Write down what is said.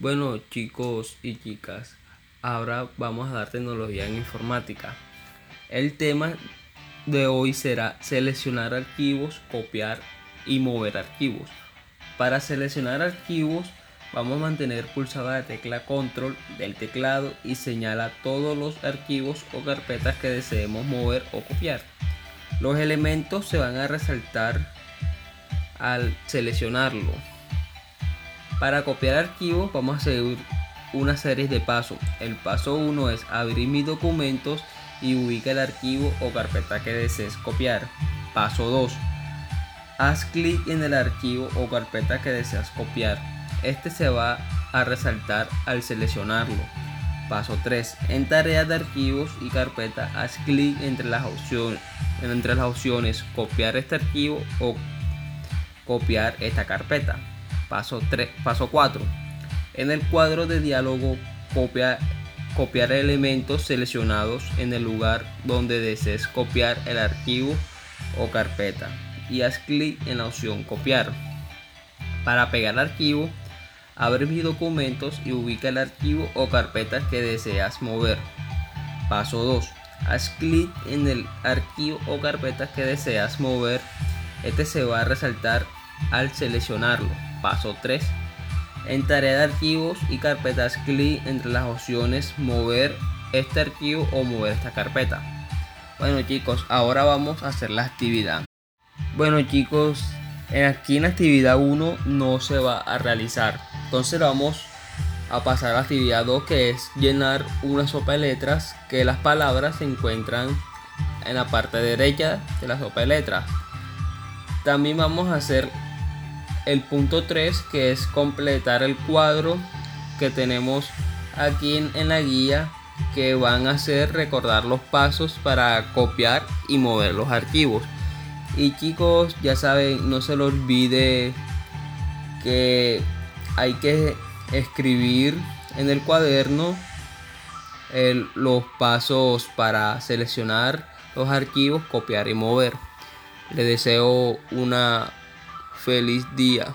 Bueno chicos y chicas, ahora vamos a dar tecnología en informática. El tema de hoy será seleccionar archivos, copiar y mover archivos. Para seleccionar archivos vamos a mantener pulsada la tecla control del teclado y señala todos los archivos o carpetas que deseemos mover o copiar. Los elementos se van a resaltar al seleccionarlo. Para copiar archivos vamos a seguir una serie de pasos. El paso 1 es abrir mis documentos y ubica el archivo o carpeta que desees copiar. Paso 2. Haz clic en el archivo o carpeta que deseas copiar. Este se va a resaltar al seleccionarlo. Paso 3. En tareas de archivos y carpeta, haz clic entre las opciones, entre las opciones copiar este archivo o copiar esta carpeta. Paso, 3, paso 4. En el cuadro de diálogo copia, copiar elementos seleccionados en el lugar donde desees copiar el archivo o carpeta y haz clic en la opción copiar. Para pegar archivo, abre mis documentos y ubica el archivo o carpeta que deseas mover. Paso 2. Haz clic en el archivo o carpeta que deseas mover. Este se va a resaltar al seleccionarlo. Paso 3. En tarea de archivos y carpetas, clic entre las opciones mover este archivo o mover esta carpeta. Bueno chicos, ahora vamos a hacer la actividad. Bueno chicos, aquí en actividad 1 no se va a realizar. Entonces vamos a pasar a la actividad 2 que es llenar una sopa de letras que las palabras se encuentran en la parte derecha de la sopa de letras. También vamos a hacer el punto 3 que es completar el cuadro que tenemos aquí en, la guía que van a hacer recordar los pasos para copiar y mover los archivos. Y chicos, ya saben, no se lo olvide que hay que escribir en el cuaderno los pasos para seleccionar los archivos, copiar y mover. Les deseo una feliz día.